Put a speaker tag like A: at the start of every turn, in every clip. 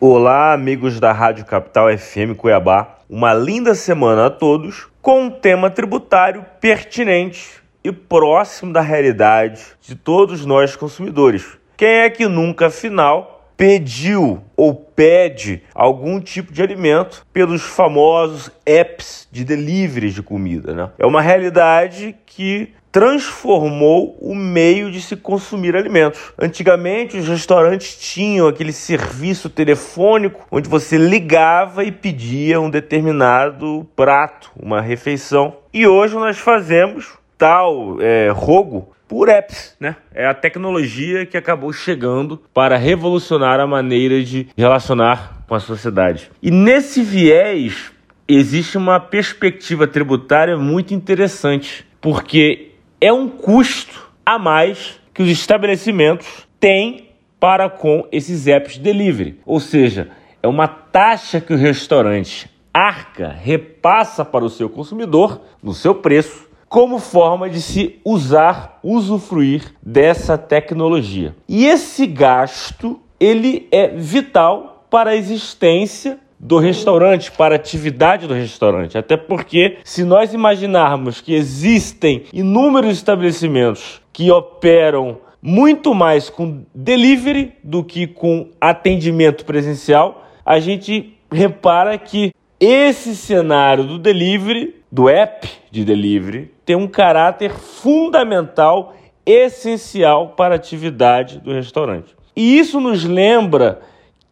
A: Olá, amigos da Rádio Capital FM Cuiabá. Uma linda semana a todos com um tema tributário pertinente e próximo da realidade de todos nós consumidores. Quem é que nunca, afinal, pediu ou pede algum tipo de alimento pelos famosos apps de delivery de comida, né? É uma realidade que transformou o meio de se consumir alimentos. Antigamente, os restaurantes tinham aquele serviço telefônico onde você ligava e pedia um determinado prato, uma refeição. E hoje nós fazemos tal é, rogo por apps, né? É a tecnologia que acabou chegando para revolucionar a maneira de relacionar com a sociedade. E nesse viés existe uma perspectiva tributária muito interessante, porque é um custo a mais que os estabelecimentos têm para com esses apps de delivery. Ou seja, é uma taxa que o restaurante arca, repassa para o seu consumidor no seu preço, como forma de se usar, usufruir dessa tecnologia. E esse gasto, ele é vital para a existência do restaurante, para a atividade do restaurante. Até porque, se nós imaginarmos que existem inúmeros estabelecimentos que operam muito mais com delivery do que com atendimento presencial, a gente repara que esse cenário do delivery, do app de delivery, tem um caráter fundamental, essencial para a atividade do restaurante. E isso nos lembra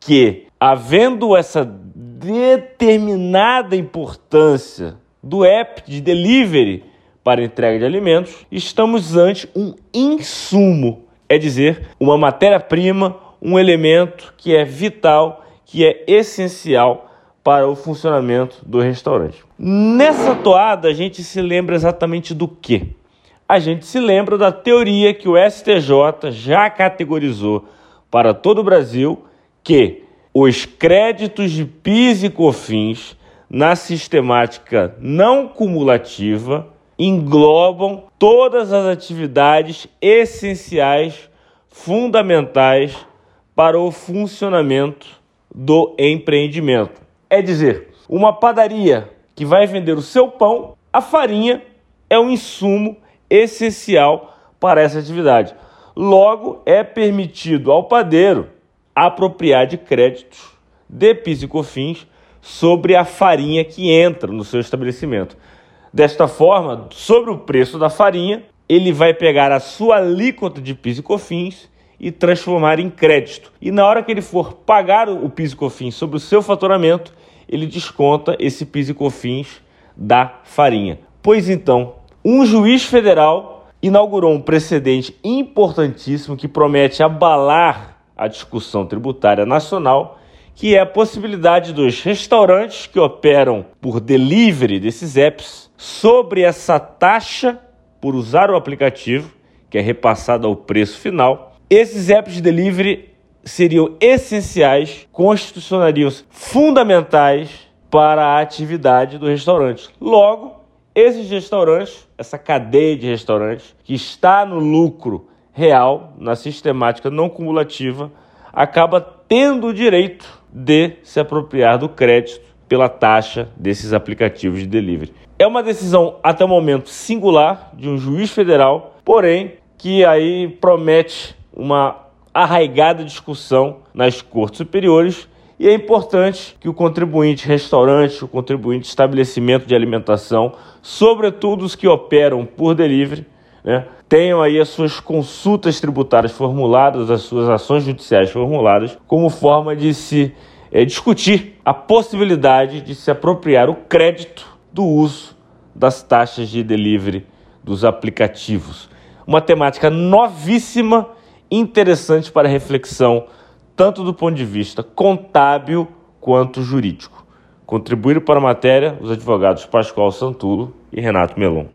A: que, havendo essa determinada importância do app de delivery para entrega de alimentos, estamos ante um insumo, é dizer, uma matéria-prima, um elemento que é vital, que é essencial para o funcionamento do restaurante. Nessa toada, a gente se lembra exatamente do que? A gente se lembra da teoria que o STJ já categorizou para todo o Brasil que os créditos de PIS e COFINS na sistemática não cumulativa englobam todas as atividades essenciais, fundamentais para o funcionamento do empreendimento. É dizer, uma padaria que vai vender o seu pão, a farinha é um insumo essencial para essa atividade. Logo, é permitido ao padeiro apropriar de créditos de PIS e COFINS sobre a farinha que entra no seu estabelecimento. Desta forma, sobre o preço da farinha, ele vai pegar a sua alíquota de PIS e COFINS e transformar em crédito. E na hora que ele for pagar o PIS e COFINS sobre o seu faturamento, ele desconta esse PIS e COFINS da farinha. Pois então, um juiz federal inaugurou um precedente importantíssimo que promete abalar a discussão tributária nacional, que é a possibilidade dos restaurantes que operam por delivery desses apps sobre essa taxa por usar o aplicativo, que é repassada ao preço final. Esses apps de delivery seriam essenciais, constitucionariam fundamentais para a atividade do restaurante. Logo, esses restaurantes, essa cadeia de restaurantes que está no lucro real, na sistemática não cumulativa, acaba tendo o direito de se apropriar do crédito pela taxa desses aplicativos de delivery. É uma decisão até o momento singular de um juiz federal, porém que aí promete uma arraigada discussão nas cortes superiores e é importante que o contribuinte restaurante, o contribuinte estabelecimento de alimentação, sobretudo os que operam por delivery, né, tenham aí as suas consultas tributárias formuladas, as suas ações judiciais formuladas, como forma de se é, discutir a possibilidade de se apropriar o crédito do uso das taxas de delivery dos aplicativos. Uma temática novíssima, interessante para reflexão, tanto do ponto de vista contábil quanto jurídico. Contribuíram para a matéria os advogados Pascoal Santulo e Renato Melon.